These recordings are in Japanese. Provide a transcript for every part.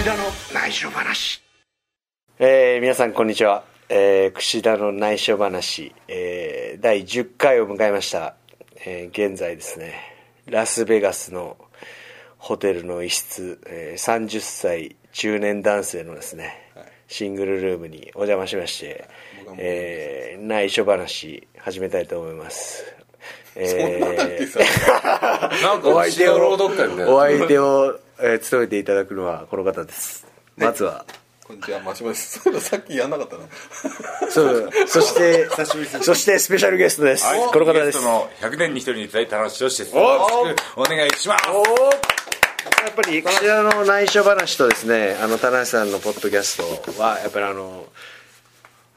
串田の内緒話。えー皆さんこんにちは、えー、串田の内緒話、えー第10回を迎えました、えー現在ですね。ラスベガスのホテルの一室、えー30歳中年男性のですね、シングルルームにお邪魔しまして、えー内緒話始めたいと思います。えー なんかお相手を朗読会みたいなお相手を、えー務めていただくのはこの方です。まずは。こんにちは、マシモです。そうだ、さっきやんなかったな。そうそしてそしてスペシャルゲストです、はい、この方です。の100年に一人に伝えた話をしておお願いしますやっぱりこちらの内緒話とですねあの田中さんのポッドキャストはやっぱりあの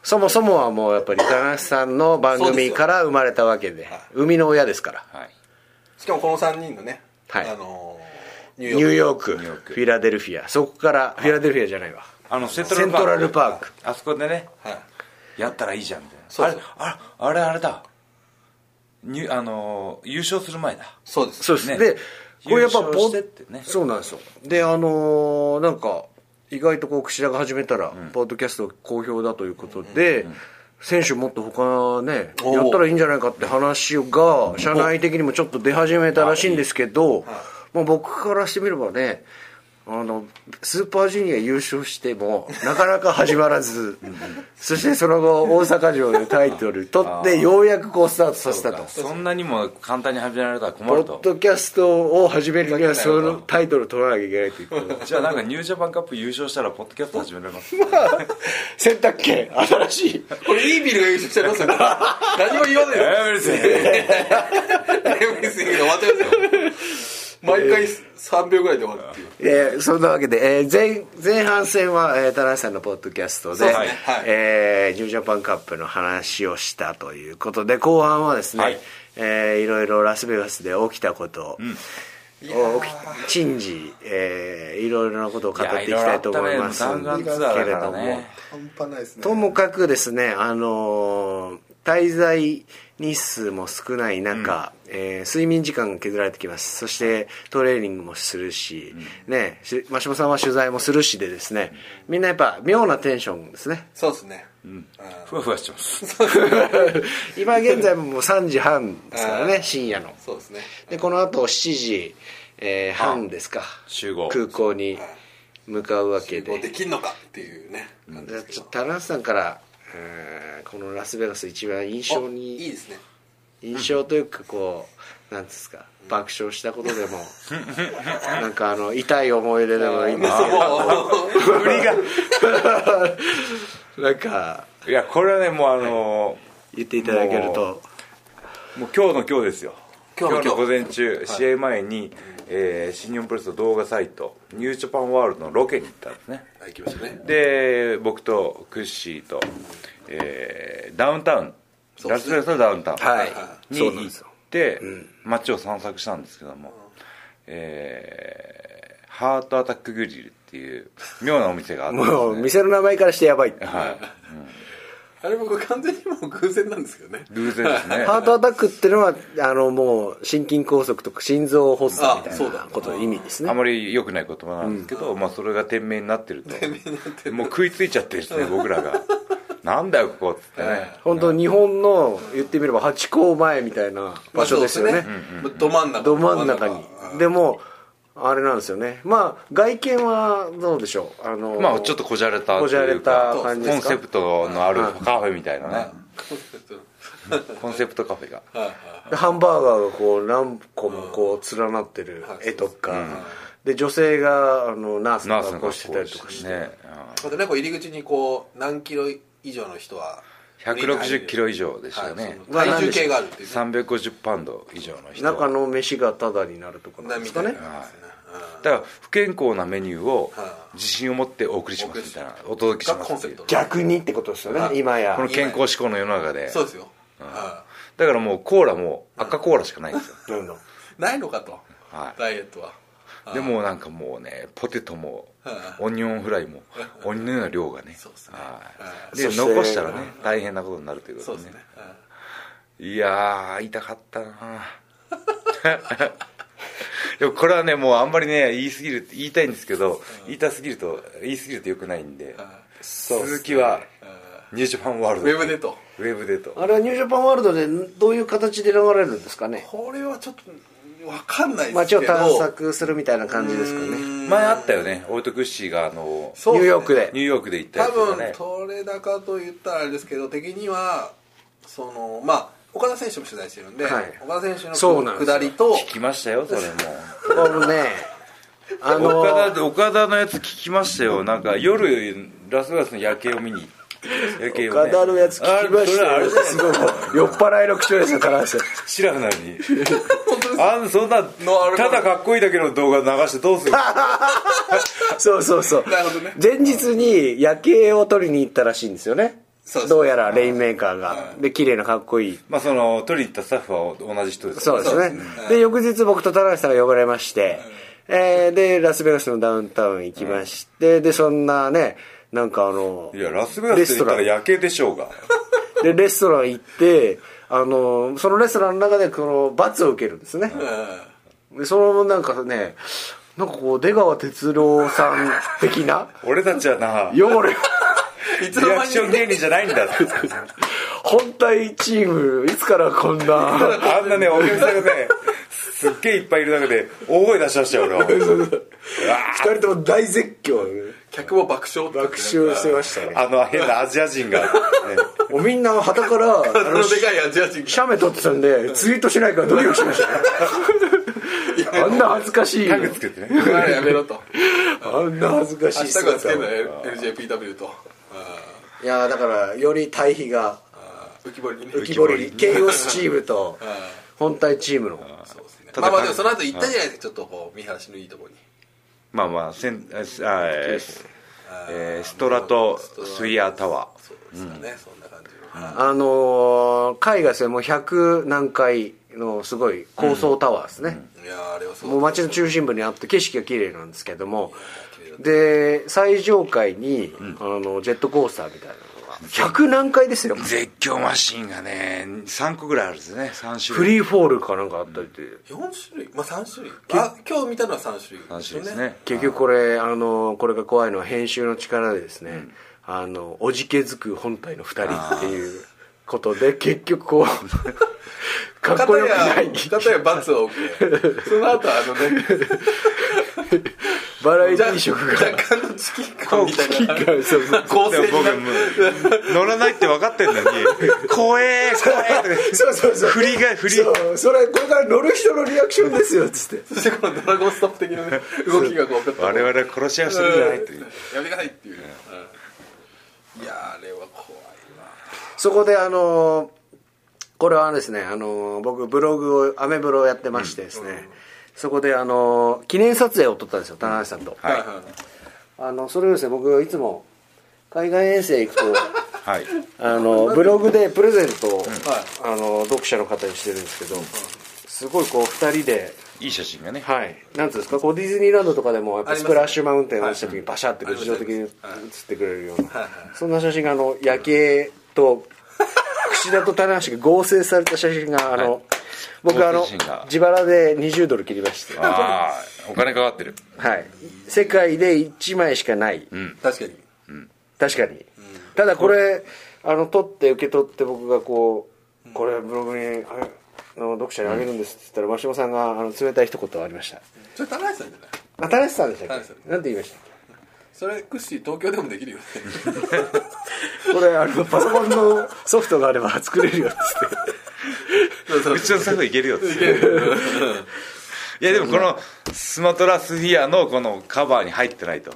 そもそもはもうやっぱり田中さんの番組から生まれたわけで生みの親ですから。はい。しかもこの3人のね、はい。あのー、ニニューヨーク。フィラデルフィア。そこからフィラデルフィアじゃないわ。あのセントラルパーク。あそこでねはい。やったらいいじゃんみたいな。そうあれあれあれだ。にあのー優勝する前だ。そうです。そうです、ね。でこれやっぱ優勝してってね。そうなんですよ。であのーなんか意外とこう櫛田が始めたら、ポッドキャスト好評だということで、選手もっと他ねやったらいいんじゃないかって話が社内的にもちょっと出始めたらしいんですけど、まあ、僕からしてみればねあのスーパージュニア優勝してもなかなか始まらず。そしてその後大阪城でタイトル取ってようやくこうスタートさせたと。そんなにも簡単に始められたら困ポッるとドキャストを始めるにはそのタイトルを取らなきゃいけないという。じゃあなんかニュージャパンカップ優勝したらポッドキャスト始められます。選択権新しい。これ、いいビルが優勝しちゃいますよ。何も言わないよ。エブリシングエブリスイングで終わっちゃいますよ。毎回3秒ぐらいで終わるっていう。えーそんなわけで、えー前前半戦は、えー、田中さんのポッドキャストでそうですね。はい。えーニュージャパンカップの話をしたということで後半はですね、はい。えーいろいろラスベガスで起きたこと、起き珍事、えーいろいろなことを語っていきたいと思いますいやいろいろあったね弾丸ツアーだからね。半端ないですね。ともかくですね、あのー滞在日数も少ない中、えー睡眠時間が削られてきます。そしてトレーニングもするし、ねし真島さんは取材もするしでですねみんなやっぱ妙なテンションですね。そうですね。ふわふわしてます。今現在ももう3時半ですからね深夜の。そうですね。でこの後7時、えー半ですか集合。空港に向かうわけで。できんのかっていうね。ちょっと田中さんから、えーこのラスベガス一番印象おにいいですね。印象というかこうなんですか爆笑したことでも なんかあの痛い思い出でもいいん。ですけど振りがなんかいやこれはねもうあの言っていただけると。ーもう今日の今日ですよ今日の午前中、試合前に、えー新日本プロレスの動画サイトニュージャパンワールドのロケに行ったんですね。はい、行きましたね。で僕とクッシーと、えーダウンタウンラスベガスのダウンタウンはい。に行って、街を散策したんですけども、えーハートアタックグリルっていう妙なお店があってね。もう店の名前からしてやばいはい、あれ僕完全にもう偶然なんですけどね。偶然ですね。ハートアタックっていうのはあのもう心筋梗塞とか心臓発作みたいなこと意味ですね。あまり良くない言葉なん。ですけど、まあ、それが店名になってると。もう食いついちゃってるんですね 僕らが。なんだよここっつってね。本当日本の言ってみればハチ公前みたいな場所ですよね,、まあど真ん中。ど真ん中に。うんでもあれなんですよね。まあ外見はどうでしょう？あのまあちょっとこじゃれたとこじゃれた感じコンですか？セプトのあるカフェみたいなね。コンセプトカフェが。でハンバーガーがこう何個もこう連なってる絵とか、で女性があのナースのナースの格好して。たりとかして、ね。またね、こう入り口にこう、何キロ以上の人は。160キロ以上でしたよね。はい体重計があるっていうね。350パウンド以上の人。中の飯がタダになるところなんですかね。みたい。だから不健康なメニューをは自信を持ってお送りしますみたいなお届けします。逆にってことですよね今や。この健康志向の世の中で。そうですよ。はだからもうコーラも赤コーラしかないんですよ。どん。ないのかと。はい。ダイエットは。でもうなんかもうねポテトもはい オニオンフライも 鬼のような量がね。そうで残したらね大変なことになるということでね。いやー痛かったな。でもこれはねもうあんまりね言いすぎる言いたいんですけど、言いたすぎると言いすぎるとよくないんで、続きはニュージャパンワールド。ウェブでと。ウェブでと。あれはニュージャパンワールドでどういう形で流れるんですかね。これはちょっと分かんないです街を探索するみたいな感じですかね。前あったよね。オイトクッシーがあのねニューヨークで。ニューヨークで行ったや多分つがね取れ高と言ったらあれですけど的にはそのまあ岡田選手も取材してるんで、はい。岡田選手そうなんですよ。の下りと聞きましたよそれもあのねあの岡田岡田のやつ聞きましたよ。なんか夜ラスベガスの夜景を見に。夜景を、ね、岡田のやつ聞きましたよ。あれそれあれすごい。酔っ払いの口調ですよ田中さんシラフなの にあんそんなのあれただかっこいいだけの動画流してどうする？そうそうそう。なるほどね。前日に夜景を撮りに行ったらしいんですよね。そうどうやらレインメーカーが。で綺麗なかっこいい。まあその撮りに行ったスタッフは同じ人ですそうですね。そうですね。で翌日僕と田中さんが呼ばれまして、えーでラスベガスのダウンタウン行きまして、でそんなねなんかあのいやラスベガスって言ったら夜景でしょうが。でレストラン行ってあのそのレストランの中でこの罰を受けるんですね、でそのなんかねなんかこう出川哲朗さん的な 俺たちはな汚れいつのリアクション芸人じゃないんだ。本体チームいつからこんなあんなねお客さんがねすっげえいっぱいいる中で大声出しましたよ俺は。二人とも大絶叫客も爆笑爆笑してましたね。あの変なアジア人が、ね、もうみんな旗からああののでかいアジア人写メ撮ってたんでツイートしないからドキドキしましたね。あんな恥ずかしい。タグつけてね。がやめろと。あんな恥ずかしいハッシュタグはつけるの LJPW と。いやだからより対比が浮き彫りに。ね浮き彫り。ケイオスチームと 本体チームの。そうですね。まあまあでもその後行ったじゃないですかちょっとこう見晴らしのいいところにまあまあせんあえーえーストラトスイヤータワー。そうですかねそんな感じ。のあのー、海外でもう100何階のすごい高層タワーですね、いやーあれはそうもう街の中心部にあって景色が綺麗なんですけどもで最上階に、あのジェットコースターみたいなのが100何階ですよ。絶叫マシンがね3個ぐらいあるんですね。3種フ類リーフォールかなんかあったりって。4種類？まあ3種類。あ今日見たのは3種類3種類ですね。結局これあのこれが怖いのは編集の力でですね、あのおじけづく本体の2人っていうことで結局こうかっこよくない。片や罰を受けその後あのねバラエティー色が。若干のチキン感みたいな。構成僕になも乗らないって分かってんのに「怖え怖え」そうそうそう。振りが振り。そうそれこれから乗る人のリアクションですよっつって。そしてこのドラゴンストップ的なね動きがこう 我々は殺し合いをするんじゃないっていう。やめてくださいっていうねうん。いやーあれは怖いなそこであのこれはですねあの僕ブログをアメブロをやってましてですね、そこであの記念撮影を撮ったんですよ田中さんと、はい。あのそれをですね僕いつも海外遠征行くと はい。あのブログでプレゼントを、はい。あの読者の方にしてるんですけど、すごいこう2人でいい写真がね。はい。なんていうんですかこうディズニーランドとかでもやっぱスプラッシュマウンテンを落ちた時にはいバシャってこう自動的に写ってくれるような、そんな写真があの夜景と 櫛田と棚橋が合成された写真があの、はい僕あの自腹で20ドル切りまして。はああお金かかってる。い。世界で1枚しかない、確かに。確かに、ただこれあの取って受け取って僕がこうこれブログにあの読者にあげるんですって言ったら真島さんがあの冷たい一言ありました。それ田中さんじゃない？あ田中さんでしたっ田中さけなんて言いました？っそれクッシー東京でもできるよね。け これあのパソコンのソフトがあれば作れるよっつってうちのスタッフいけるよって。いやでもこのスマトラスフィアのこのカバーに入ってないと。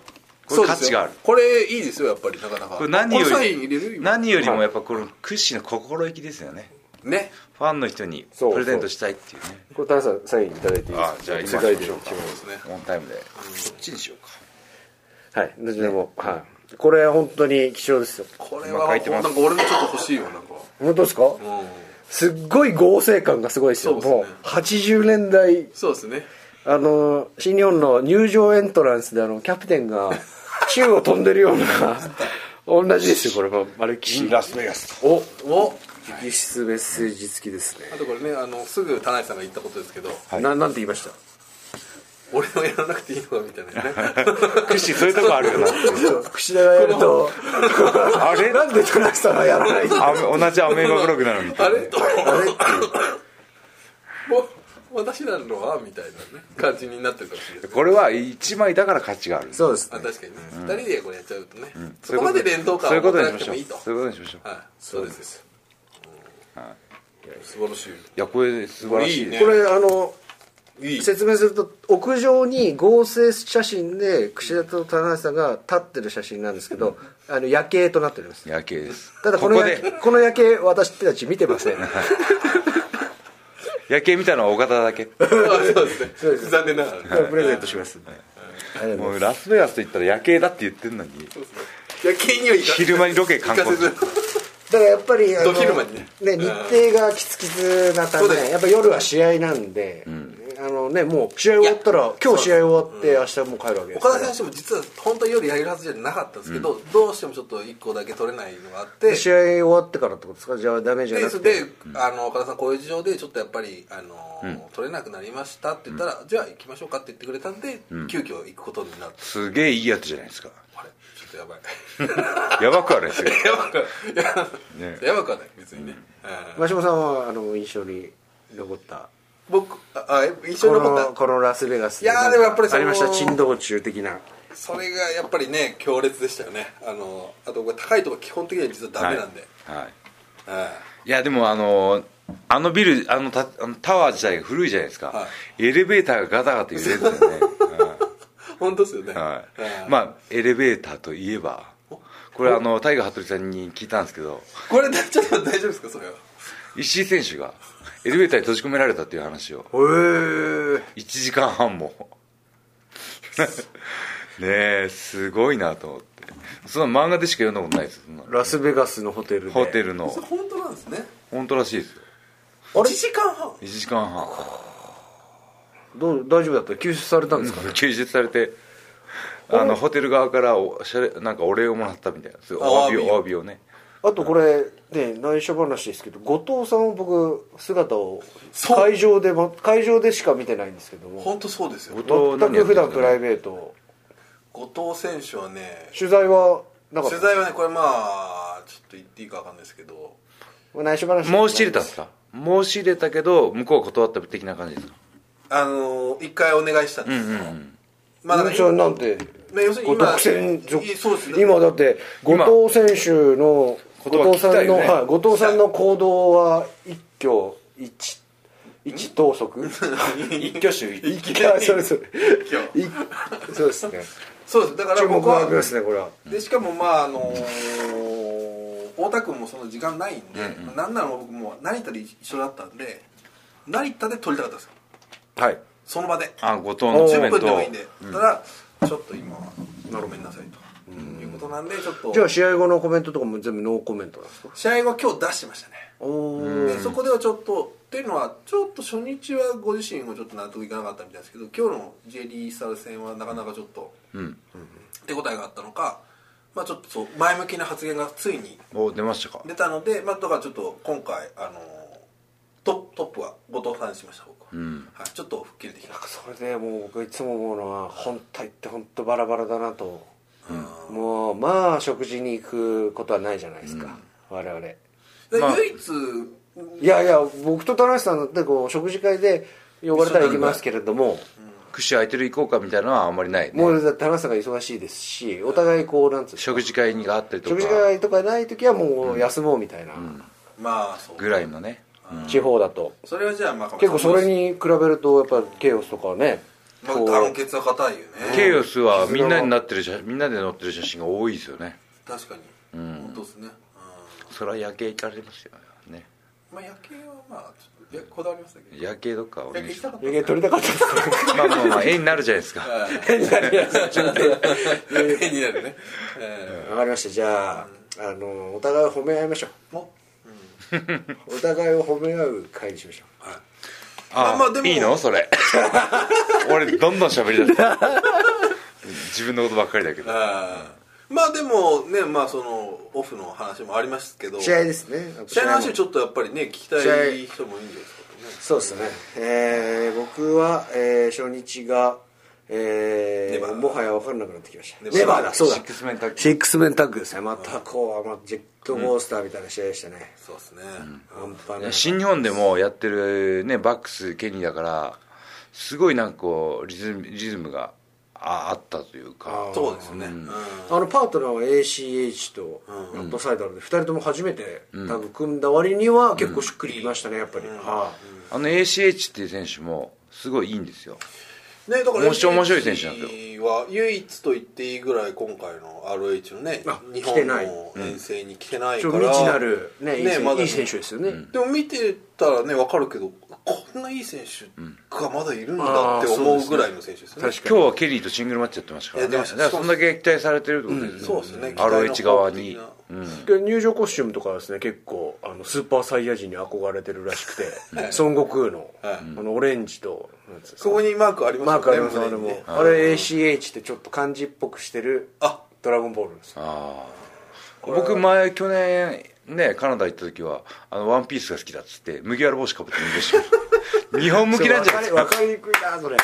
これ価値がある。これいいですよやっぱりなかなか。これ何よこれサイン入りれる今何よりもやっぱこの屈指の心意気ですよね。ね。ファンの人にプレゼントしたいっていうね。これ田中さんサインいただいていいですか？あじゃあ今世界でしょうオンタイムで。こっちにしようか。はい。どちらも、はい。これ本当に貴重ですよ。これは今書いてます。なんか俺もちょっと欲しいよなんか。本当ですか、うんすっごい合成感がすごいですよ。そうですね。もう80年代そうですね。あの新日本の入場エントランスであのキャプテンが 宙を飛んでるような同じですよこれ。もマルキシラスベガス。おお。直筆メッセージ付きですね、あとこれねあのすぐ田中さんが言ったことですけど。ななんて言いました？俺はやらなくていいのかみたいな。ね 串そういうとこあるよな。串田がやるとあれ？なんで倉木さんがやらない同じアメーバブログなのみたいな。あれ？私なのは？みたいなね感じになってるかもし。れないこれは1枚だから価値がある。そうですね。あ確かにね、二人でこれやっちゃうとね、そそういうこまで連動感をそういうこと持たにしましょう。なくてもいいと。そういうことにしましょう。はい。そうです素晴らしい。いやこれ素晴らしいいいね。これあの説明すると屋上に合成写真で串田と田中さんが立ってる写真なんですけどあの夜景となっております。夜景です。ただこのこの夜景私たち見てません。夜景見たのは岡田だけ。あ そうですね。残念ながら。ねプレゼントします。んでありがとうござい。もうラスベガスと言ったら夜景だって言ってんのに。夜景には昼間にロケ観光すだからやっぱりね。日程がきつきつなためやっぱ夜は試合なんで、あのねもう試合終わったら今日試合終わって明日もう帰るわけです岡田選手も実は本当は夜やるはずじゃなかったんですけど、どうしてもちょっと1個だけ取れないのがあって試合終わってからってことですか？じゃあダメージじゃなくて。であの岡田さんこういう事情でちょっとやっぱりあの、取れなくなりましたって言ったら、じゃあ行きましょうかって言ってくれたんで、急遽行くことになってすげえいいやつじゃないですかっとやばい。やばくはないですよ。やばくはや,、ね。やばくはない別にね、うん。真島さんはあの印象に残った？僕ああ印象こに残った。のこのラスベガスいやーでもやっぱりそのありました？珍道中的な。それがやっぱりね強烈でしたよね。あのあと高いとこ基本的には実はダメなんで、はい。はいいやでもあのあのビルあのタあのタワー自体が古いじゃないですか、はエレベーターがガタガタ揺れるんですよね、本当ですよね、はい。はい。まあエレベーターといえばこれあのタイガー・服部さんに聞いたんですけどこれちょっと大丈夫ですかそれは。石井選手がエレベーターに閉じ込められたっていう話を。へえ1時間半も。ねえすごいなと思って。そんな漫画でしか読んだことないですラスベガスのホテルで。ホテルの。本当なんですね。本当らしいですよ。あれ？1時間半。1時間半どう大丈夫だった？救出されたんですかね？救出されてあのホテル側からおしゃれなんかお礼をもらったみたいな。お詫びをお詫びを？ね。あとこれね内緒話ですけど後藤さんを僕姿を会場でも会場でしか見てないんですけども本当そうですよ。後藤全く普段プライベベート後藤選手はね取材はなかった？取材はねこれまあちょっと言っていいか分かんないですけど。内緒話申し入れたんですか？申し入れたけど向こうは断った的な感じですか？あの一回お願いしたんです、うんうんまあだからそれなんてまあ要するに今今だって後藤選手の今後藤さんの、ね。はい、後藤さんの行動は一挙一一投足 一挙手一一挙そうですそうですね。そうです。だから注目僕はが浴びますねこれは。でしかもまああのー太田君もその時間ないんで、なんなら僕もう成田で一緒だったんで成田で撮りたかったんですよはい。その場で。あ後藤のコメ10ントを分でもいいんで、ただちょっと今はごめんなさいと、いうことなんでちょっと。じゃあ試合後のコメントとかも全部ノーコメントなんですか？試合後今日出してましたね。おでそこではちょっとっていうのはちょっと初日はご自身もちょっと納得いかなかったみたいですけど今日の JD スタール戦はなかなかちょっとうん。手応えがあったのか、まあ、ちょっとそう前向きな発言がついにお出ましたか？出たので、まあ、だからちょっと今回あのトトップは後藤さんにしました僕は、ん。はい、ちょっと吹っ切れてきた。それでもう僕いつも思うのは本体って本当バラバラだなと、もうまあ食事に行くことはないじゃないですか、我々。でまあ。唯一いやいや僕と田中さんだってこう食事会で呼ばれたら行きますけれども、串空いてる行こうかみたいなのはあんまりないね。もう田中さんが忙しいですしお互いこうなんつうの。食事会にがあったりとか。食事会とかない時はもう休もうみたいな、まあそう。ぐらいのね地方だと。それはじゃあまあ結構それに比べるとやっぱケイオスとかね団結は硬いよね。ケイオスはみんなになってる写みんなで載ってる写真が多いですよね。確かに、本当ですね、それは夜景行かれますよね。うん、まあ夜景はまあちょっといやこだわりましたけ？ど夜景どっかお願いしたかった余計撮りたかったですね まあまあまあ絵になるじゃないですか。絵になるね、えわかりました。じゃああのお互いを褒め合いましょう お互いを褒め合う会にしましょう。あまあでもいいの？それ。俺どんどん喋り出す。自分のことばっかりだけど。まあでもねまあそのオフの話もありますけど。試合ですね。試合の話もちょっとやっぱりね聞きたい人もいいんじゃないですかね。そうですね、えー僕は、えー初日がえー、もはや分かんなくなってきました。ネバー。ネバーだそうだ。シックスメンタッグシックスメンタッグですね。またこう、まあ、ジェットコースターみたいな試合でしたね、そうですね、半端ない新日本でもやってるねバックスケニーだからすごいなんかこうリズムリズムがああったというか。そうですね、うん。あのパートナーは ACH とアットサイダーで2人とも初めてタグ組んだ割には結構しっくりきましたねやっぱり、はい。あの ACH っていう選手もすごいいいんですよね、だから面白い面白い選手なんですよ。は唯一と言っていいぐらい今回の RH のねあ日来てない。本の遠征に来てないちから、ょ未知なる、ねいい選まだいい選手ですよね、でも見てたらね分かるけどこんないい選手がまだいるんだって思うぐらいの選手ですよね。確かに。今日はケリーとシングルマッチやってましたからね。そんだけ期待されてるってことですね、そうですね RH 側にうんで入場コスチュームとかはですね。結構あのスーパーサイヤ人に。憧れてるらしくて孫悟空の,、はいあのオレンジとそこにマークありますマークありますあれも。あれ ACH ってちょっと漢字っぽくしてるあ。ドラゴンボールですああ。僕前去年ねカナダ行った時はあのワンピースが好きだっつって麦わら帽子かぶってしてました。日本向きなんじゃないですか？分かりにくいなそれ。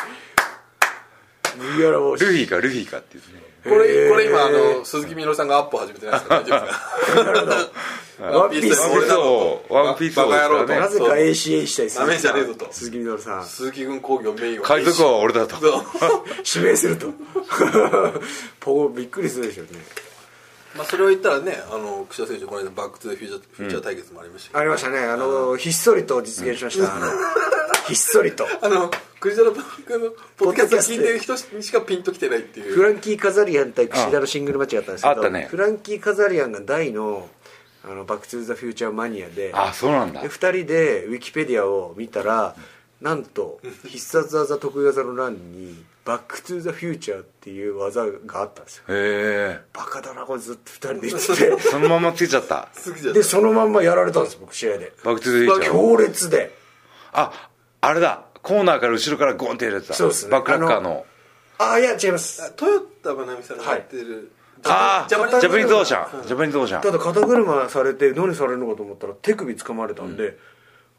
麦わら帽子。ルフィかルフィかっていうね。これこれ今あの鈴木みのるさんがアップ始めてないですか大丈夫ですか？ワンピース俺だをワンピースをバカ野郎と。ね。なぜか ACH したいダメじゃねえぞと。鈴木みのるさん。鈴木軍工業メインは海賊王は俺だと。そう。指名すると。ポコびっくりするでしょうね。まあそれを言ったらねあの櫛田選手この間バック・トゥ・ザ・フューチャーフューチャー対決もありましたけど、ありましたね。あのひっそりと実現しました。ひっそりと。あのクリスタルバックのポッドキャスト聞いてる人にしかピンときてないっていう。フランキー・カザリアン対櫛田のシングルマッチがあったんですけどあったね。フランキー・カザリアンが大のあのバック・トゥ・ザ・フューチャーマニアで。あそうなんだ。で2人でウィキペディアを見たらなんと必殺技得意技の欄に「バック・トゥ・ザ・フューチャー」っていう技があったんですよ。へバカだなこれずっと2人で言って。え そのままついちゃった。てでそのまんまやられたんです僕試合で。バックトゥザフューチャー強烈で。ああれだ。コーナーから後ろからゴンってやるやつだ。そうですね。バックラッカーの。あいや違います。トヨタまなみさんがやってる、ああジジャパニーズオーシャン。ジャパニーズオーシャン。ただ肩車されて何されるのかと思ったら手首掴まれたんで、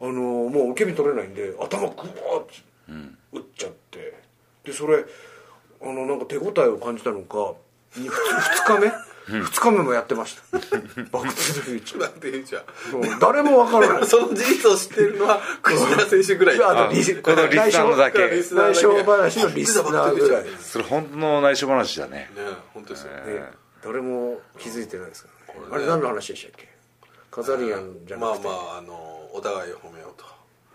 あのーもう受け身取れないんで頭グワーッ打っちゃって。でそれあのなんか手応えを感じたのか2日目2日目もやってました。バック・トゥ・ザ・フューチャバック・トゥ・フュー誰もわからない。その事実を知ってるのは櫛田選手ぐらい。あとリスこのリスナーのだけ。内緒話のリスナーぐらい、ね、それ本当の内緒話だねね本当ですよ、誰も気づいてないですからね。あれ何の話でしたっけ？カザリアンじゃなくて、まあまああのお互いを褒めようと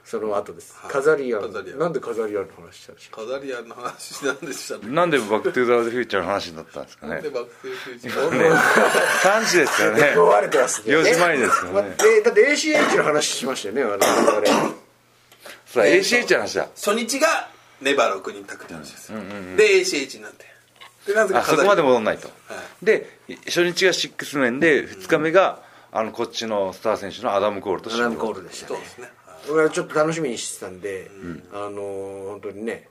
その後です、はい。カザリアン。なんでカザリアンの話したんでしょカザリアンの話なんでしたねなんでバックトゥザフューチャーの話になったんですかね。なんでバック・トゥ・フューチャー3時ですからねれてますね。4時前ですよね。えだって ACH の話しましたよねあの我々。さあ ACH の話だ。初日がネバー6人タッグって話ですよ、で ACH になって。でなぜかあそこまで戻んないと、はい。で初日が6メンで2日目があのこっちのスター選手のアダム・コールとアラムコールでしたね。そうですね俺はちょっと楽しみにしてたんで、あの本当にね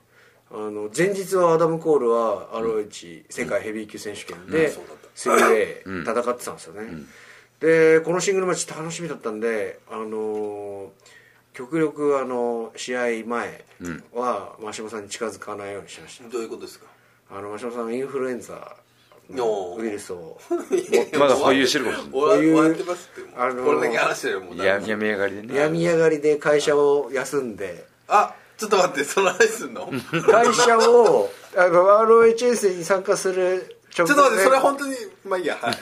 あの前日はアダム・コールは ROH 世界ヘビー級選手権でそうだった 3way 戦ってたんですよね、でこのシングルマッチ楽しみだったんであの極力あの試合前は真島さんに近づかないようにしました、どういうことですか？あの真島さんインフルエンザウイルスを。まだ保有してるかもしれない。終わこういう終わってますって。あのーこれだけ話してるもんや病み上がりでね。病み上がりで会社を休んで。あちょっと待ってその話すんの？会社をあの ROH 遠征に参加する直ちょっと待ってそれは本当にまあいいや。はい。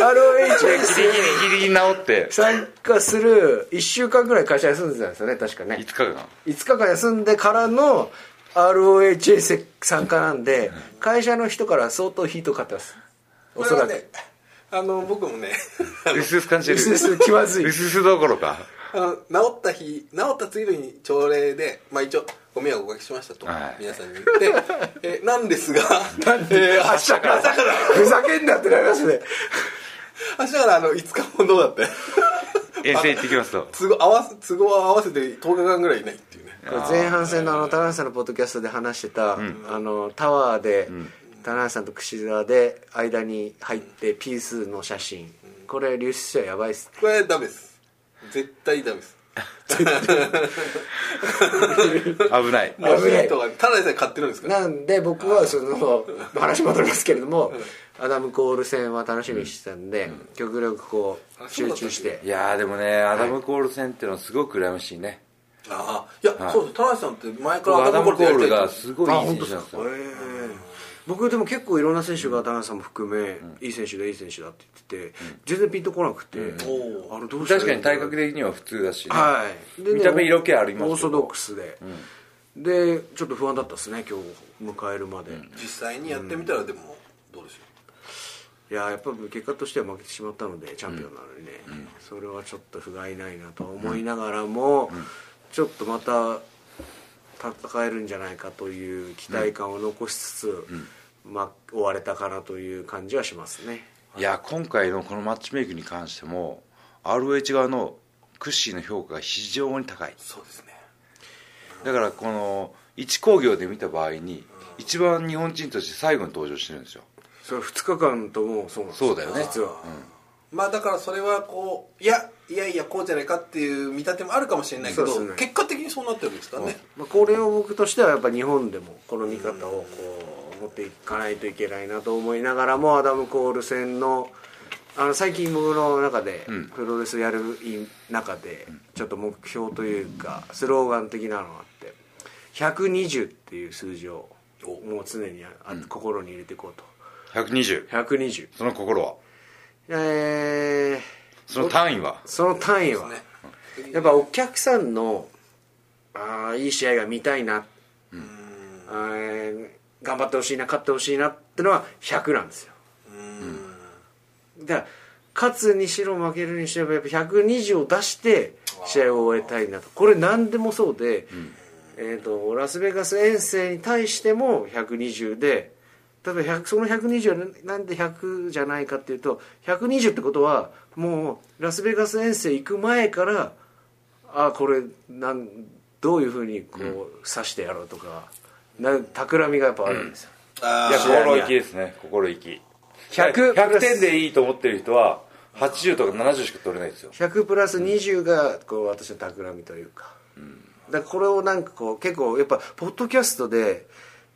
ROH 遠ギリギリギリギリ治って。参加する1週間ぐらい会社休んでたんですよね確かね。5日間5日間休んでからの ROH 遠征参加なんで会社の人から相当ヒート買ってます。おそらく。ねあの僕もねあの うすうす感じてる。うすうす気まずいうすうすどころか。あの治った日治った次の日に朝礼でまあ一応ご迷惑おかけしましたと、はい。皆さんに言って。えなんですがえー明日から。ふざけんなってなりますね。明日からあの5日もどうだって遠征行ってきますと。都合合わせ都合合わせて10日間ぐらいいないっていうね。前半戦のあの田中さんのポッドキャストで話してた、あのタワーで、田中さんと櫛田で間に入ってピースの写真。これ流出者やばいっすね。これダメです。絶対ダメです危ない。モヒートがただでさえ買ってるんですか？なんで僕はその話戻りますけれども、アダム・コール戦は楽しみにしてたんで、極力こう集中して。いやーでもねアダム・コール戦っていうのはすごく羨ましいね。ああいや、はい。そうです。田中さんって前から僕アダム・コールがすごいいい選手なんですよ。へえ僕でも結構いろんな選手が田中さんも含め、いい選手だいい選手だって言ってて、全然ピンとこなくて、あれどうし確かに体格的には普通だしね、はい。見た目色気ありますオーソドックスで、でちょっと不安だったですね今日迎えるまで、実際にやってみたらでもどうでしょいややっぱ結果としては負けてしまったのでチャンピオンなのにね、それはちょっと不甲斐ないなと思いながらも、ちょっとまた戦えるんじゃないかという期待感を残しつつ、まあ、終われたかなという感じはしますね。いや今回のこのマッチメイクに関しても ROH 側のクッシーの評価が非常に高い。うそうですね。だからこの一工業で見た場合に一番日本人として最後に登場してるんですよ。それ2日間ともそうなんですそうだよね。実は、まあだからそれはこういやいやいやこうじゃないかっていう見立てもあるかもしれないけど、そうですね。結果的にそうなってるわけですからね、まあ、これを僕としてはやっぱ日本でもこの見方をこう持っていかないといけないなと思いながらもアダム・コール戦のあの最近僕の中でうん。プロレスやる中でちょっと目標というかスローガン的なのがあって120っていう数字をもう常にあ心に入れていこうと。120 120その心は？えー、その単位は？その単位は。ね。やっぱお客さんのあーいい試合が見たいな。あー頑張ってほしいな勝ってほしいなってのは100なんですよ。だから勝つにしろ負けるにしろやっぱ120を出して試合を終えたいなと。これ何でもそうで、えー、とラスベガス遠征に対しても120で例えば100その120はなんで100じゃないかっていうと120ってことはもうラスベガス遠征行く前からあこれなんどういうふうにこう指してやろうとかな企みがやっぱあるんですよ、いや心意気ですね心意気。100 100点でいいと思ってる人は80とか70しか取れないですよ。100プラス20がこう私の企みというか,、だからこれをなんかこう結構やっぱポッドキャストで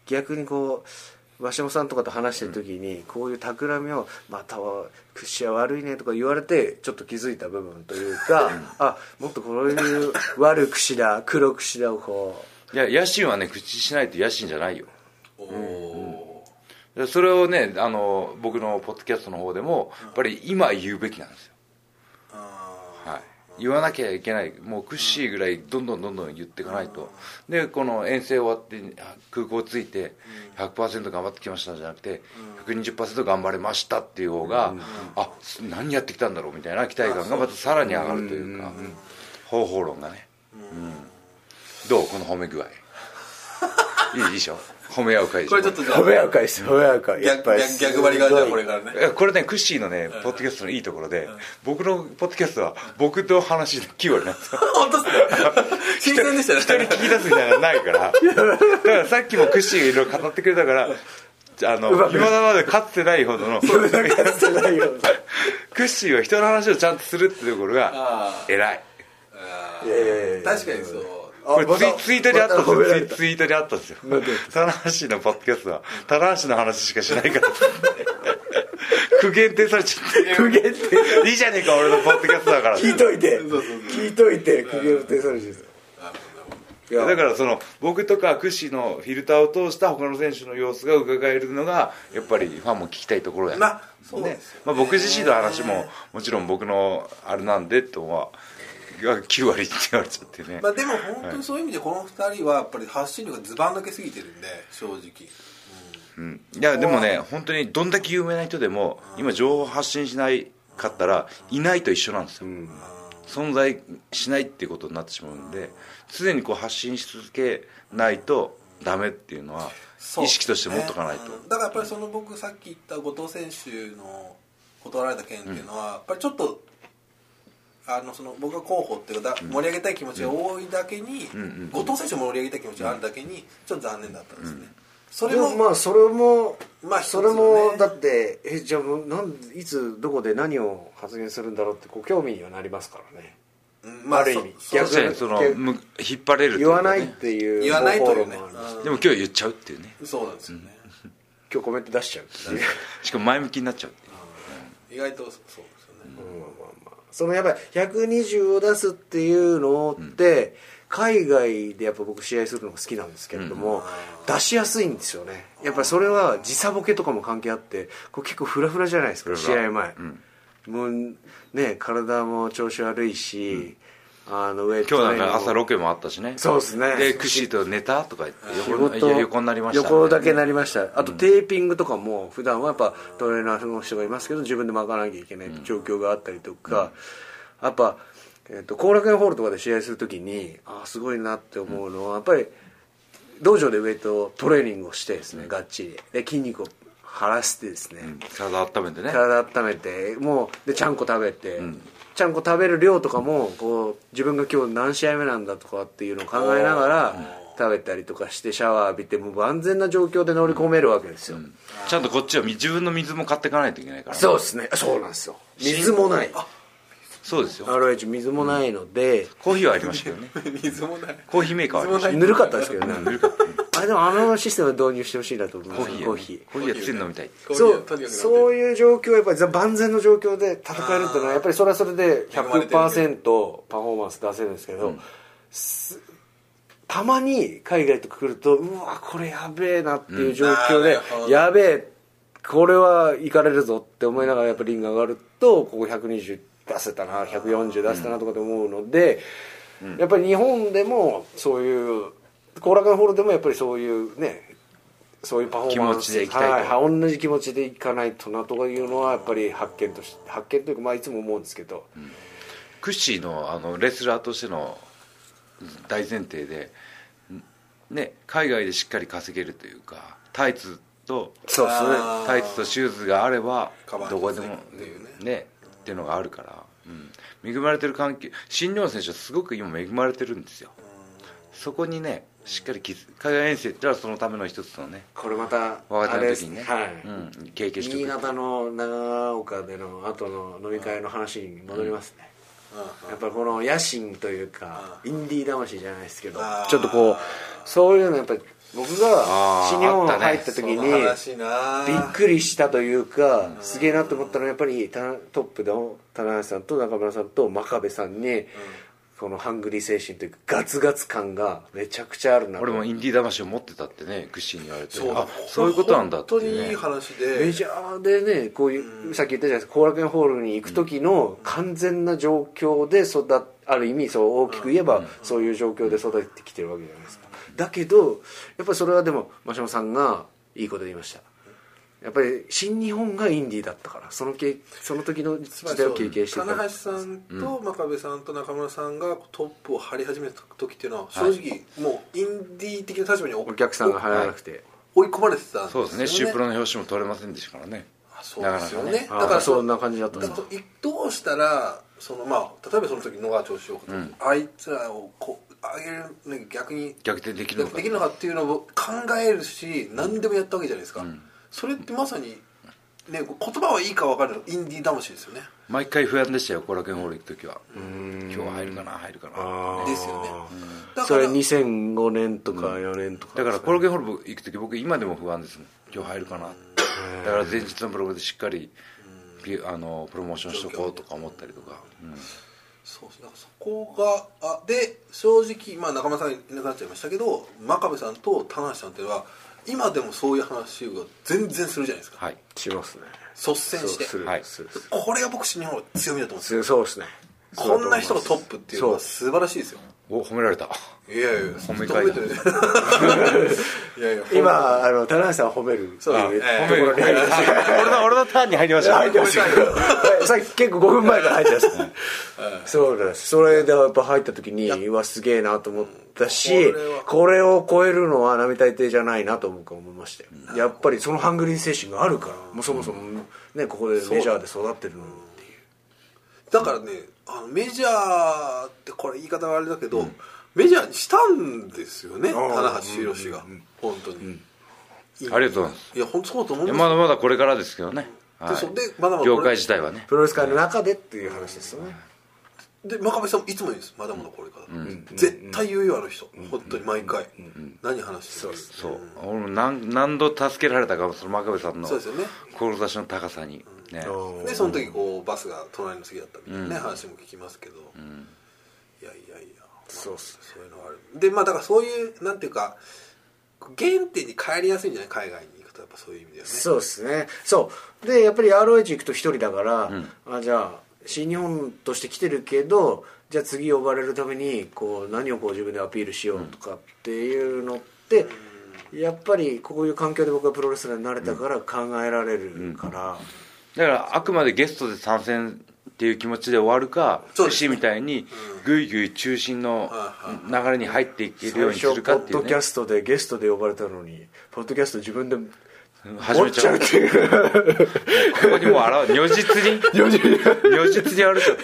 逆にこう鷲尾さんとかと話してる時にこういう企みを「または串は悪いね」とか言われてちょっと気づいた部分というかあもっとこういう悪串だ黒串だをこいや野心はね口しないと野心じゃないよ。おおでそれをねあの僕のポッドキャストの方でもやっぱり今言うべきなんですよ、はい、言わなきゃいけない。もうクッシーぐらいどんどんどんどん言っていかないと。でこの遠征終わって空港着いて100%頑張ってきましたじゃなくて120%頑張れましたっていう方があ何やってきたんだろうみたいな期待感がまたさらに上がるというか。方法論がね。うんどう？この褒め具合。いいでしょ？褒め合う会でしょ？これちょっと褒め合うかいです褒め合うかいやっぱり。逆張りがじゃあこれからね。これねクッシーのねポッドキャストのいいところで僕のポッドキャストは僕と話で9割なんですよ。本当っすね新鮮でしたね。人に聞き出すみたいなのないから。だからさっきもクッシーがいろいろ語ってくれたからあの今までかつてないほどのクッシーは人の話をちゃんとするっていうところがあ偉い。あいやいやいや。確かにそうこれツイツイートであったんですよ。ツイートであったんですよ。棚橋のポッドキャストは。棚橋の話しかしないから苦限定されちゃって。苦言って。いいじゃねえか俺のポッドキャストだから。聞いといて。そうそう聞いといて苦言ってされて。るいや。だからその僕とか屈指のフィルターを通した他の選手の様子が伺えるのがやっぱりファンも聞きたいところやまあそうですよね。まあ、僕自身の話ももちろん僕のあれなんでとはが9割って言われちゃってね、まあでも本当にそういう意味でこの二人はやっぱり発信力がずば抜けすぎてるんで正直。うん、いやでもね本当にどんだけ有名な人でも今情報発信しないかったらいないと一緒なんですよ、存在しないっていうことになってしまうんで常にこう発信し続けないとダメっていうのは意識として持っとかないと、うん。だからやっぱりその僕さっき言った後藤選手の断られた件っていうのは、やっぱりちょっとあのその僕が候補っていうかだ盛り上げたい気持ちが多いだけに、ん後藤選手を盛り上げたい気持ちがあるだけにちょっと残念だったんですね、それでももまあそれもまあそれもだってえじゃあもうなんいつどこで何を発言するんだろうってこう興味にはなりますからね。うんまあある意味。そ逆にその引っ張れると言わないっねていう言わないというね。でも今日言っちゃうっていうね。うんそうなんですよね、今日コメント出しちゃうっていう。しかも前向きになっちゃうっていう。意外とそうですよね、そのやっぱり120を出すっていうのって、海外でやっぱ僕試合するのが好きなんですけれども、出しやすいんですよね。やっぱりそれは時差ボケとかも関係あってこう結構フラフラじゃないですか試合前、もうね体も調子悪いし、あのウェイト今日なんか朝ロケケもあったしね。そうですね。でクッシーと寝たとか言って仕横横になりましたね。横だけなりました。あとテーピングとかも普段はやっぱトレーナーの人がいますけど自分で巻かなきゃいけない状況があったりとか、やっぱえっと後楽園ホールとかで試合するときにああすごいなって思うのはやっぱり道場でウェイトトレーニングをしてですねがっちり。で筋肉を張らせてですね、体温めてね。体温めてもうでちゃんこ食べて、ちゃんこ食べる量とかもこう自分が今日何試合目なんだとかっていうのを考えながら食べたりとかしてシャワー浴びてもう万全な状況で乗り込めるわけですよ、ちゃんとこっちは自分の水も買っていかないといけないから。ねそうですね。そうなんですよ。水もない。そうですよ。RH 水もないので、コーヒーはありましたけどね。水もない。コーヒーメーカーはありました。ぬるかったですけどねあでもあのシステム導入してほしいなと思います。コーヒーコーヒー。コーヒーはつい飲みたい。そうそうういう状況はやっぱり万全の状況で戦えるっていうのはやっぱりそれはそれで100%パフォーマンス出せるんですけど、すたまに海外と来るとうわこれやべえなっていう状況で、やべえこれは行かれるぞって思いながらやっぱりリング上がるとここ120出せたな140出せたなとかで思うので、やっぱり日本でもそういう後楽園ホールでもやっぱりそういうねそういうパフォーマンス。ではい、同じ気持ちでいかないとなとかいうのはやっぱり発見として発見というかまあいつも思うんですけど、クッシーのあのレスラーとしての大前提でね海外でしっかり稼げるというかタイツとそうですね。タイツとシューズがあればどこでもっていうね。ねっていうのがあるから、うん、恵まれてる環境新日本選手はすごく今恵まれてるんですよそこにねしっかり気づ海外遠征ってのはそのための一つのねこれまた若あれです手の時にね、はい。うん、経験して新潟の長岡での後の飲み会の話に戻りますね、やっぱりこの野心というか、インディー魂じゃないですけど。ちょっとこうそういうのやっぱり僕が新日本入った時に、びっくりしたというかすげえなと思ったのはやっぱりたトップの棚橋さんと中村さんと真壁さんに、このハングリー精神というかガツガツ感がめちゃくちゃあるなと。俺もインディー魂を持ってたってねクッシーに言われて。そうあそういうことなんだって本当にいいね話で。メジャーでねこういう、さっき言ったじゃないですか後楽園ホールに行く時の完全な状況で育っある意味そう大きく言えば、そういう状況で育ってきてるわけじゃないですか。だけどやっぱりそれはでも真島さんがいいこと言いましたやっぱり新日本がインディーだったからその経その時の時代を経験してた。金橋さんと真壁さんと中村さんがトップを張り始めた時っていうのは正直もうインディー的な立場におお客さんが入らなくて、追い込まれてたんですよそうですね。シュープロの表紙も取れませんでしたからね。あそうですよね。あだからそんな感じだったどうしたらそのまあ例えばその時野川調子を、あいつらをこう上げる、ね、逆に逆転できるのか。できるのかっていうのを考えるし何でもやったわけじゃないですか、それってまさに、ね、言葉はいいか分かるインディー魂ですよね。毎回不安でしたよ後楽園ホール行く時は。今日入るかな入るかな。ですよね。だそれから2005年とか4年とか。だからこ後楽園ホール行く時僕今でも不安ですもん。今日入るかな。だから前日のブログでしっかりピあのプロモーションしとこうとか思ったりとか、うん。そうだからそこがあで正直、まあ、中村さんがいなくなっちゃいましたけど真壁さんと田無さんっていうのは今でもそういう話が全然するじゃないですか、はい。しますね。率先して。するはい。これが僕新日本の強みだと思うんですよ。そうですね。こんな人がトップっていうのは素晴らしいですよお褒められた。いやいや褒め会だ。いやいや 今あの棚橋さんを褒めるそういうええところに入りました。俺の俺のターンに入りました。入ってましたはいさっき結構5分前から入ってましたそうなんです。それでやっぱ入った時にうわすげえなと思ったしこれを超えるのは並大抵じゃないなと僕は思いましたよ。やっぱりそのハングリー精神があるからもうそもそもねここでメジャーで育ってるのにっていう。だからねあのメジャーってこれ言い方はあれだけど、メジャーにしたんですよね棚橋宏が、本当に、ありがとうございます。いや本当そうだと思うんですまだまだこれからですけどね、はい。でまだまだ業界自体はね。プロレス界の中でっていう話ですよね。で真壁さんもいつも言うんです。まだまだこれから、絶対言うよあの人、本当に毎回、何話してるそう。俺も何何度助けられたかその真壁さんのそうですよね。志の高さにね。でその時こうバスが隣の席だったみたいなね、話も聞きますけど、いやいやいや。そうっすそういうのがある。でまあだからそういうなんていうか原点に帰りやすいんじゃない？海外に行くとやっぱそういう意味ではね。そうですね。そう。でやっぱり ROH 行くと一人だから、あじゃあ新日本として来てるけどじゃあ次呼ばれるためにこう何をこう自分でアピールしようとかっていうのって、やっぱりこういう環境で僕はプロレスラーになれたから考えられるから、だからあくまでゲストで参戦っていう気持ちで終わるかそうみたいにぐいぐい中心の流れに入っていけるようにするかっていうね。ッドキャストでゲストで呼ばれたのにポッドキャスト自分で始めちゃう。持っっていう。ここにもう。現れ如実に。如実にあるじゃん。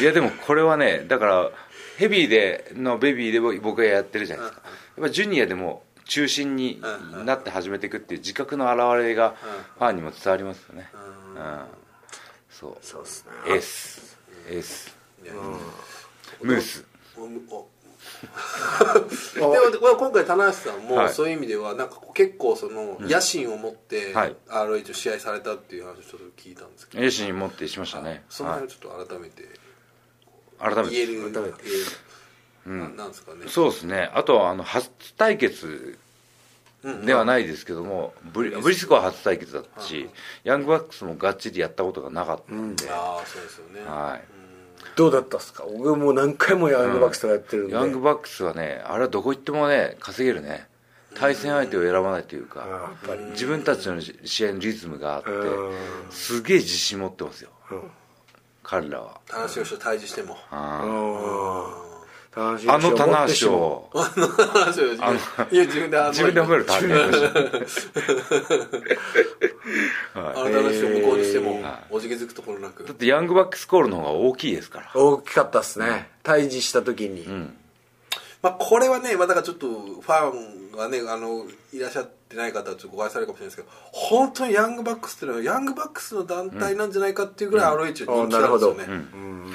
いやでもこれはねだからヘビーでのベビーでも僕がやってるじゃないですか。やっぱジュニアでも中心になって始めていくっていう自覚の表れがファンにも伝わりますよね。うん。そう。そうっすね。エースエースムース。でも今回棚橋さんもはい。そういう意味ではなんか結構その野心を持ってはい。ROH を試合されたっていう話をちょっと聞いたんですけど。エースに持ってしましたね。そのはい。辺をちょっと改めて改めて。言える改めて言えるななんですかね。そうですね。あとはあの初対決ではないですけども、ブリブリスコは初対決だったし、ヤングバックスもがっちりやったことがなかったんで、ああそうですよね。はい。どうだったっすか？僕もう何回もヤングバックスとかやってるんで、ヤングバックスはねあれはどこ行ってもね稼げるね。対戦相手を選ばないというかあやっぱり。自分たちの試合のリズムがあってうん。すげえ自信持ってますよ。うん。彼らは。話をして対峙しても。あ楽しいーあの棚橋を。いや自分であの自分で褒めるとありました あの話を向こうにしてもはおじけづくところなく。だってヤングバックスコールの方が大きいですから。大きかったっすね。対峙した時に、まあこれはねまあだからちょっとファンがねあのいらっしゃってない方はちょっと誤解されるかもしれないですけど本当にヤングバックスっていうのはヤングバックスの団体なんじゃないかっていうぐらい ROH は人気なんですよね、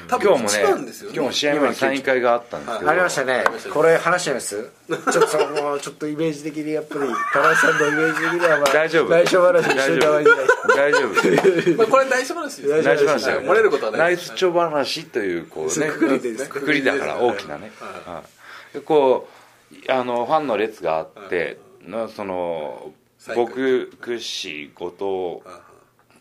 多分今日も一番ですよね。ね今日も試合前にサイン会があったんですけど。ありましたね。これ話しちゃいます？ちょっとそのもうちょっとイメージ的にやっぱり田中さんのイメージ的にはまあ大丈夫。内緒話にしといた方がいいんじゃないですか大丈夫。まあこれ内緒話ですよ。大丈夫内緒話だよ。漏れることはないナイスチョ話というこうねくくりでですくくりだから大きなね、はい。でこうあのファンの列があって、なその僕クッシー後藤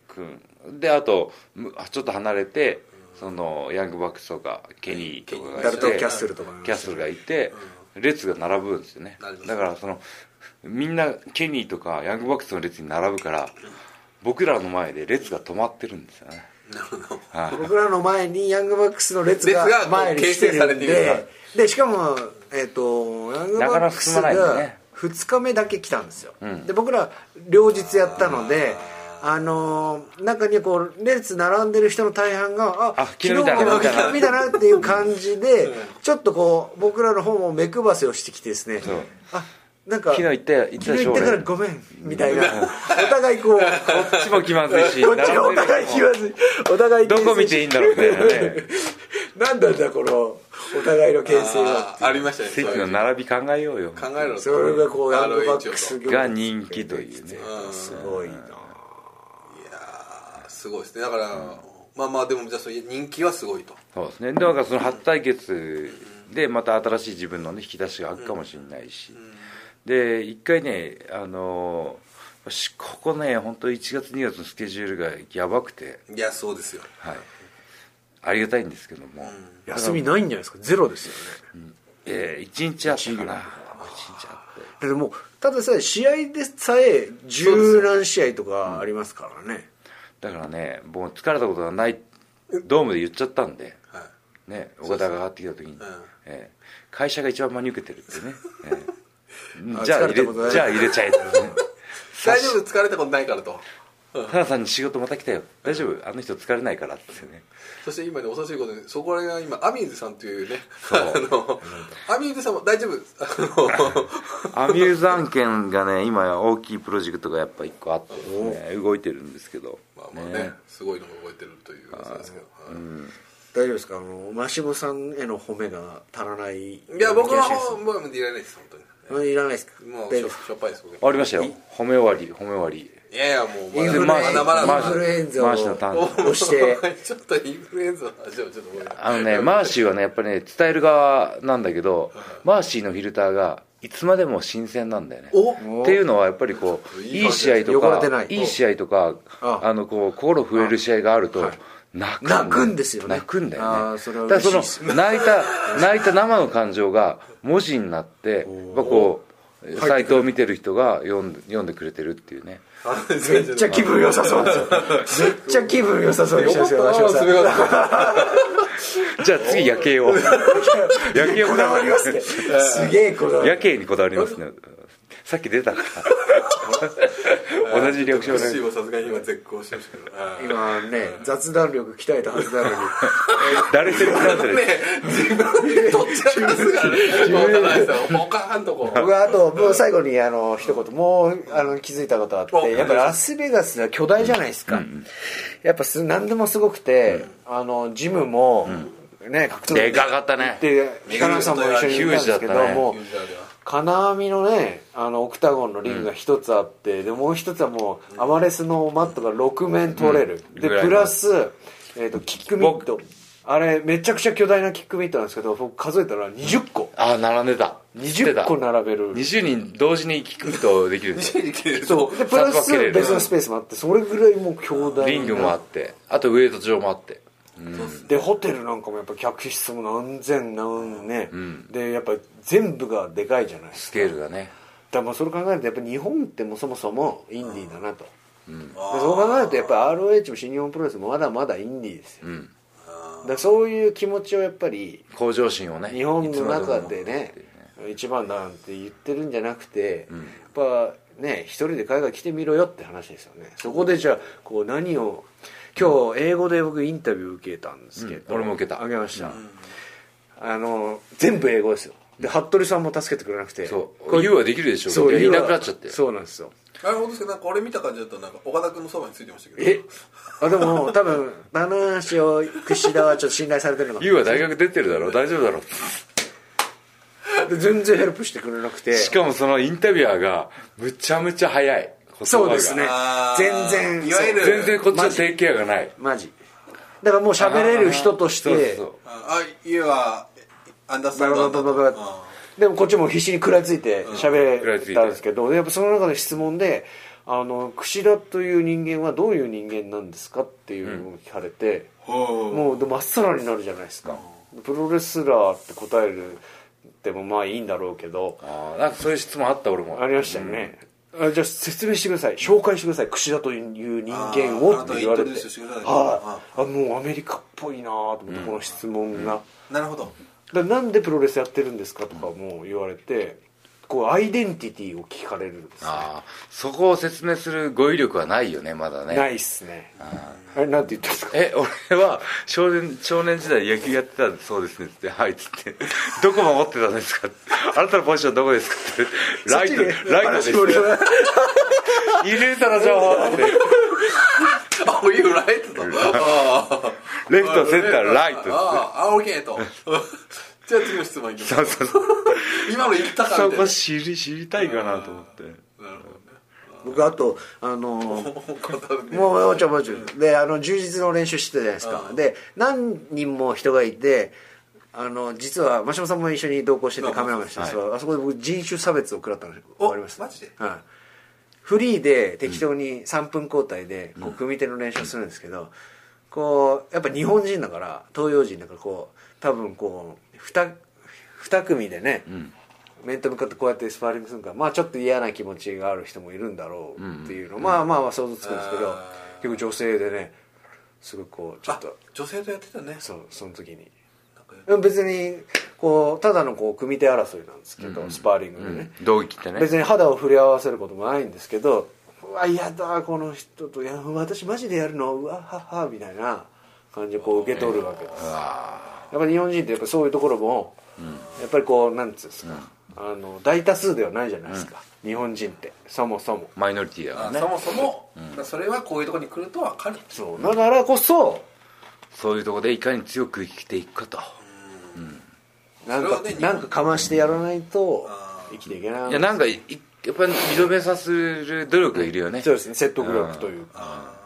君であとむちょっと離れてそのヤングバックスとかケニーとかがいて。キャッスルとかキャッスルがいて、列が並ぶんですよね。だからそのみんなケニーとかヤングバックスの列に並ぶから僕らの前で列が止まってるんですよね。なるほど。はい。僕らの前にヤングバックスの列が前に来てるん形成されているででしかも、えっとヤングバックスなかなか進まないんだがね2日目だけ来たんですよ、ん。で僕ら両日やったのであのー中にこう列並んでる人の大半がああ昨日見たな。昨日見たなっていう感じでちょっとこう僕らの方も目配せをしてきてですねあなんか昨日言ったよ言ったでしょ昨日言ったから俺。ごめんみたいな。お互いこうこっちも気まずいしこっちがお互い気まずい。お互いどこ見ていいんだろうみたいなね。な んなんだこのお互いの牽制はありましたね。席の並び考えようよ。考えろと。それがこうヤングバックスが人気というね。すごいな。いやーすごいですね。だから、まあまあでもじゃあそういう人気はすごいと。そうですね。だからその初対決でまた新しい自分のね引き出しがあるかもしれないし、で一回ねあのここね本当1月2月のスケジュールがやばくて。いやそうですよ。はいありがたいんですけども、休みないんじゃないですか？ゼロですよね。えー、1日あったかな。1一ぐらい日あって。でもたださ試合でさえ十何試合とかありますからね。だからねもう疲れたことがないドームで言っちゃったんで。はい。ね岡田が上がってきた時に、えー会社が一番真に受けてるってね、えー。あじゃあ入疲れじゃあ入れちゃえってね。大丈夫疲れたことないからとタナさんに仕事また来たよ。大丈夫？あの人疲れないからってね。そして今ね恐ろしいことにそこらが今アミューズさんというねあのアミューズさんも大丈夫？アミューズ案件がね今大きいプロジェクトがやっぱ一個あってですね動いてるんですけど。まあまあねすごいのが動いてるという噂ですけど、はい大丈夫ですか？あのマシモさんへの褒めが足らない。いいや僕の気がします方もういらないです本当に。あいらないですか？もうしょっぱいです僕。ありましたよ。褒め終わり褒め終わりいやいやもうインフルエンまあザマーシーのターン。押して。ちょっとインフルエンザの話をちょっとあのねマーシーはねやっぱりね伝える側なんだけどマーシーのフィルターがいつまでも新鮮なんだよね。おっていうのはやっぱりこういい試合とかいいい試合とかああ。のこう心震える試合があると泣くんだ泣くんですよね。泣くんだあよねだからその泣いた泣いた生の感情が文字になってやっぱこうサイトを見てる人が読んで読んでくれてるっていうねめめっちゃ気分良さそうですよ。めっちゃ気分良さそうでしたよマシモさんすみませんじゃあ次夜景を。夜景をこだわりますね。すげえこだわり夜景にこだわりますね。さっき出たから 同じリアクションね。さすがに今絶好してましたけど。今ね雑談力鍛えたはずなのに。誰セルフなんてね。自分で取っちゃいますからね持たないですよポカーンとこ。う僕はあともう最後にあの一言。もうあの気づいたことあっおてやっぱラスベガスは巨大じゃないですか、やっぱす何でもすごくて、あのジムも、ね格闘技でかかったね。で北野さんも一緒にいたんですけどもうユーザーでは金網のねあのオクタゴンのリングが一つあって、でもう一つはもうアマレスのマットが6面取れる、でぐらいの。プラス、えー、とキックミット。あれめちゃくちゃ巨大なキックミットなんですけど僕数えたら20個。ああ並んでた。知ってた。20個並べる。20人同時に聞くとできるんですよそう。でプラス別のスペースもあってそれぐらいもう巨大な。リングもあって。あとウエイト場もあってでホテルなんかもやっぱ客室も何千何ね、でやっぱ全部がでかいじゃないですスかケールがね。だからまあそれ考えるとやっぱ日本ってもうそもそもインディーだなと、でそう考えるとやっぱ ROH も新日本プロレスもまだまだインディーですよ、うん。だからそういう気持ちをやっぱり向上心をね日本の中でねも一番だなんて言ってるんじゃなくて、やっぱね一人で海外来てみろよって話ですよね。そこでじゃあこう何を今日英語で僕インタビュー受けたんですけど、うん俺も受けた。あげました、あの全部英語ですよ。で服部さんも助けてくれなくて。そう。これ YOU はできるでしょそういなくなっちゃって。そうなんですよ。あれ本当ですけどなんか俺見た感じだとなんか岡田君のそばについてましたけど。え？あでも多分話を櫛田はちょっと信頼されてるのか YOU は大学出てるだろ大丈夫だろで全然ヘルプしてくれなくて。しかもそのインタビュアーがむちゃむちゃ早いそうですね。全然。いわゆる。全然こっちのテイクケアがない。マジ。だからもう喋れる人として。ああいはアンダースタンドでもこっちも必死に食らいついて喋れたんですけどやっぱその中で質問で「あの櫛田という人間はどういう人間なんですか?」っていうのを聞かれて、ももうでまっさらになるじゃないですか、プロレスラーって答えるってもまあいいんだろうけど。あーなんかそういう質問あった俺も。ありましたよね、あじゃあ説明してください。紹介してください。櫛田という人間をって言われて。はい。あもうアメリカっぽいなと思って、この質問が、なるほど。だなんでプロレスやってるんですかとかも言われてこうアイデンティティを聞かれるんですよああそこを説明する語彙力はないよねまだね。ないっすね。あれなんて言ったんですか？え俺は少年少年時代野球やってたんでそうですねって「はい」っつって「どこ守ってたんですか?」あなたのポジションどこですか?」って「ライトそっちにライトです」話をイルータの情報って。あおいうライトと。あレフトセンターライトっつってああオーケーと じゃあ次の質問いきますそうそうそう。今の言ったかそこみたいな。知り知りたいかなと思って。なるほどね。僕あとあの もうもうもうちょもうちょであの充実の練習してたじゃないですか。で何人も人がいてあの実は真島さんも一緒に同行しててカメラマンしてはいそうあそこで僕人種差別を食らったのお分かります？マジで？はい。フリーで適当に3分交代でこう組み手の練習をするんですけど、こうやっぱ日本人だから東洋人だからこう多分こう 2, 二組でね、面と向かってこうやってスパーリングするからまあちょっと嫌な気持ちがある人もいるんだろうっていうの、まあまあまあ想像つくんですけど結構女性でねすごいこうちょっあと女性とやってたね。そうその時に。別にこうただのこう組み手争いなんですけど、スパーリングでね、道着ってね。別に肌を触れ合わせることもないんですけどうわ嫌だこの人といや私マジでやるの？うわははみたいな感じでこう受け取るわけですやっぱり日本人ってやっぱそういうところも、やっぱりこうなんつうんですか、あの大多数ではないじゃないですか、日本人って。そもそも。マイノリティだからね。あそもそも、それはこういうところに来ると分かる。そう。だからこそそういうところでいかに強く生きていくかと。なんかなんかかましてやらないと生きていけない。いやなんかいやっぱり認めさせる努力がいるよね。そうですね。説得力というか。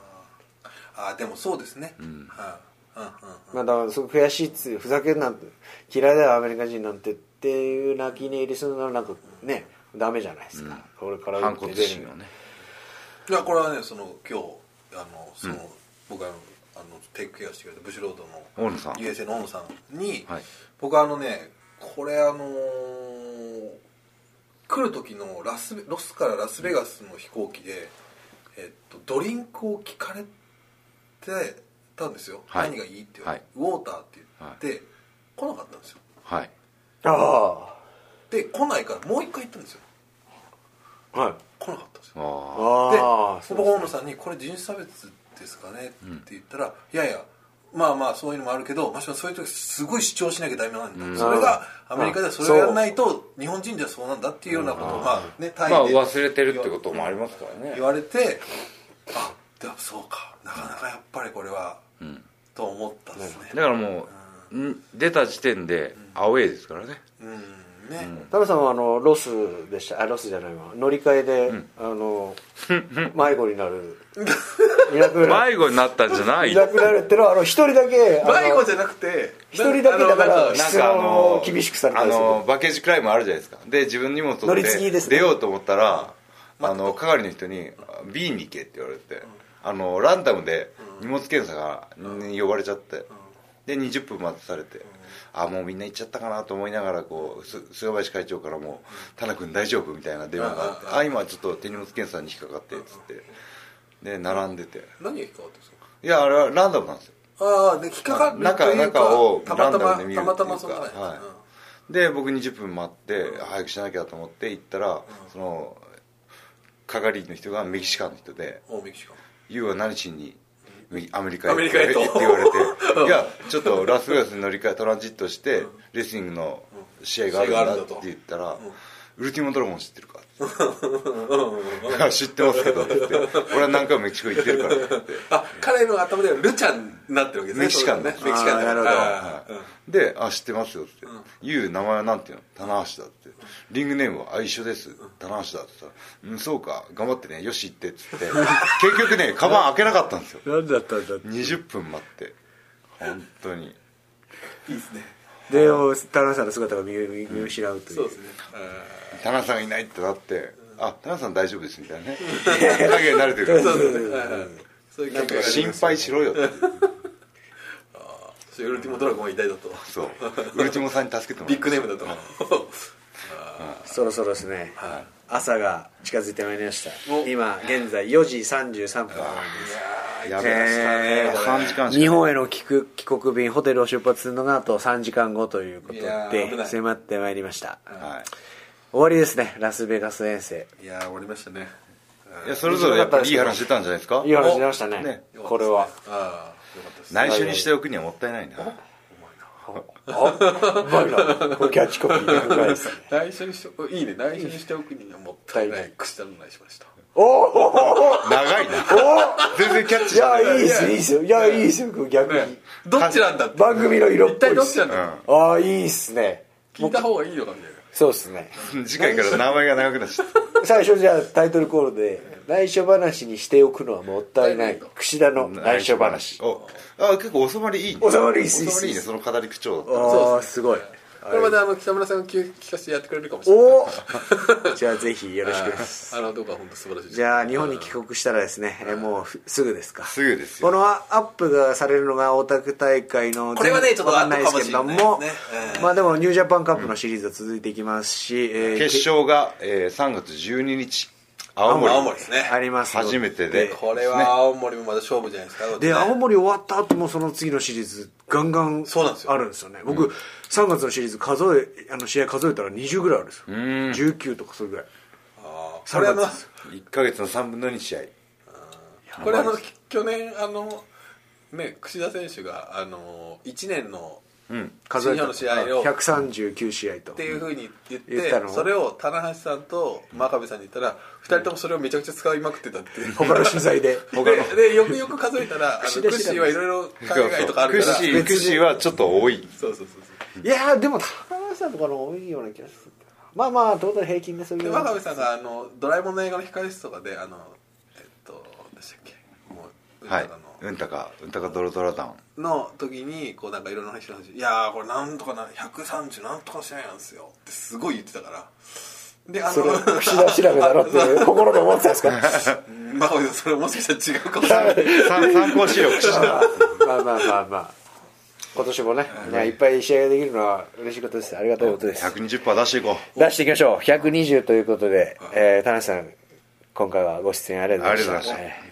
ああでもそうですね、はいうん。うんうんまあだからそう悔しいっつふざけんなんて嫌いだよアメリカ人なんてっていう泣き寝入りするのはなんかねダメじゃないですか、これから反骨心をね。いやこれはねその今日あのその、僕あのあのテイクケアしてくれたブシュロードの大野さん。USA の大野さんに、はい。僕あのねこれあのー来る時のラスベロスからラスベガスの飛行機で、えっと、ドリンクを聞かれてたんですよ、はい。何がいいって言われて、はい。ウォーターって言って、来なかったんですよ。はい。あで来ないからもう一回行ったんですよ。あはい。来なかったんですよ。あああで僕大野さんに「これ人種差別ですかね?」って言ったら「いやいやまあまあそういうのもあるけどましてそういう時すごい主張しなきゃダメなんだ、それがアメリカではそれをやらないと日本人ではそうなんだっていうようなことをまあねタイでまあ忘れてるってこともありますからね。言われてあでもそうかなかなかやっぱりこれは、と思ったんですね。だからもうん。出た時点でアウェーですからね。うん。ね、タムさんはあのロスでした。あロスじゃないわ。乗り換えで、あの 迷子になる。いなくなる。迷子になったんじゃない？いなくなるってのはあの一人だけ迷子じゃなくて一人だけだから質問を厳しくされたバケージクライムあるじゃないですか。で自分荷物乗取ってり継ぎですね。出ようと思ったらあの係の人に「B に行け」って言われてあのランダムで荷物検査がに呼ばれちゃって。で20分待たされて。あもうみんな行っちゃったかなと思いながらこうす菅林会長からも「田名君大丈夫?」みたいな電話があって「あ今ちょっと手荷物検査に引っかかって」っつって。で並んでて。何が引っかかってるんですか？いやあれはランダムなんですよ。ああで引っかかる中中をたまたまランダムで見るたまたまっていうかそんなね。はい。で僕20分待って早くしなきゃと思って行ったら、その係の人がメキシカンの人でうんおメキシカン「ユウは何しにアメリカへアメリカへと。って言われて「いやちょっとラスベガスに乗り換えトランジットしてレスリングの試合があるんだ」って言ったら「ウルティモドラゴン知ってるか?」知ってますけど」って言って「俺は何回もメキシコ行ってるから」って言ってあ彼の頭ではルチャンになってるわけですねメキシカンね。だメキシカンなるほど。あーうん。で「あ知ってますよ」って「ユウ名前はなんていうの？棚橋だ」って「リングネームはあ一緒です。棚橋だ」って言ったら「うんそうか。頑張ってね。よし行って」っつって。結局ねカバン開けなかったんですよ。何だったんだって。20分待って。本当に。いいですねで田中さんの姿が見見見失うという。そうですね。田中さんがいないってなって「あ田中さん大丈夫です」みたいなね。影に慣れてるか。らそうですねはいはい。そういう曲が心配しろよってそしてウルティモドラゴンは偉大だと。そう。ウルティモさんに助けてもらビいッグネームだと。そろそろですね、朝が近づいてまいりました。お。今現在4時33分なんやべええー3時間日本への帰国帰国便ホテルを出発するのがあと3時間後ということで迫ってまいりました。は終わりですねラスベガス遠征。いやー終わりましたね。いいやそれぞれやっぱりいい話してたんじゃないですか？いい話出ましたね。ね。これは。ああよかったです。内緒にしておくにはもったいないな。あうまいなこれキャッチコピーうまいですね内緒にしておいいね内緒にしておくにはもったいない口頼んだりしましたおお長いな。全然キャッチいやい。いいっすいいっすよ。いやいいっすよ逆に。どっちなんだ番組の色っぽいっす。ちなんだああいいっすね。聞いた方がいいのかみたいなそうっすね。次回から名前が長くなっちゃった。最初じゃあタイトルコールで内緒話にしておくのはもったいない。櫛田の内緒話。お。あ結構収まりいいね。収まりいいっす。収まりいいね。その語り口調だったら。ああすごいこれまであの北村さんが聞聞かせてやってくれるかもしれない。おお じゃあぜひよろしく。ですあの動画は本当素晴らしいじゃあ日本に帰国したらですねえもうふすぐですか？すぐですよ。このアップがされるのが大田区大会のこれはねちょっとわかんないですけれどもまあでもニュージャパンカップのシリーズは続いていきますし、えー決勝が、えー、3月12日青森。青森ですね。ありますの初めてで。これは青森もまだ勝負じゃないですかで、ね。青森終わった後もその次のシリーズガンガンそうなんですよ。あるんですよね。僕、3月のシリーズ数えあの試合数えたら20ぐらいあるんですよ。19とかそれぐらい。ああの3月1か月の3分の2試合。これあのき去年あのね櫛田選手があの1年のうん数え日本の試合を。139試合と。っていうふうに言って言ったの？それを棚橋さんと真壁さんに言ったら2人ともそれをめちゃくちゃ使いまくってたっていう。他の取材で。ででよくよく数えたらあのクッシーはいろいろ海外とかあるから。クッシークッシーはちょっと多い。そうそうそうそう。いやーでも高橋さんとかの多いような気がするまあまあトータル平均でそういう。で真壁さんがあのドラえもんの映画の控室とかであのえっと何でしたっけもうはい。あの。うんたかうんたかドロドロダウン。の時にこうなんかいろんな話いやーこれなんとかな130なんとか試合なんですよ。ってすごい言ってたから。であそれ串田調べだろっていう 心で思ってたんですか？真壁さんそれもしかしたら違うかもしれない。参参考資料して まあまあまあまあ。今年もね、まあいっぱい試合ができるのは嬉しいことです。ありがたいことです。120%出していこう。出していきましょう。120ということで、えー、田中さん今回はご出演ありがとうございました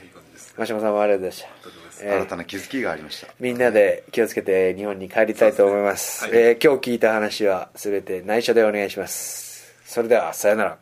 ありがとうございえー真島さんもありがとうございました、えー新たな気づきがありました。みんなで気をつけて日本に帰りたいと思います。そうですね。えー今日聞いた話は全て内緒でお願いします。それではさよなら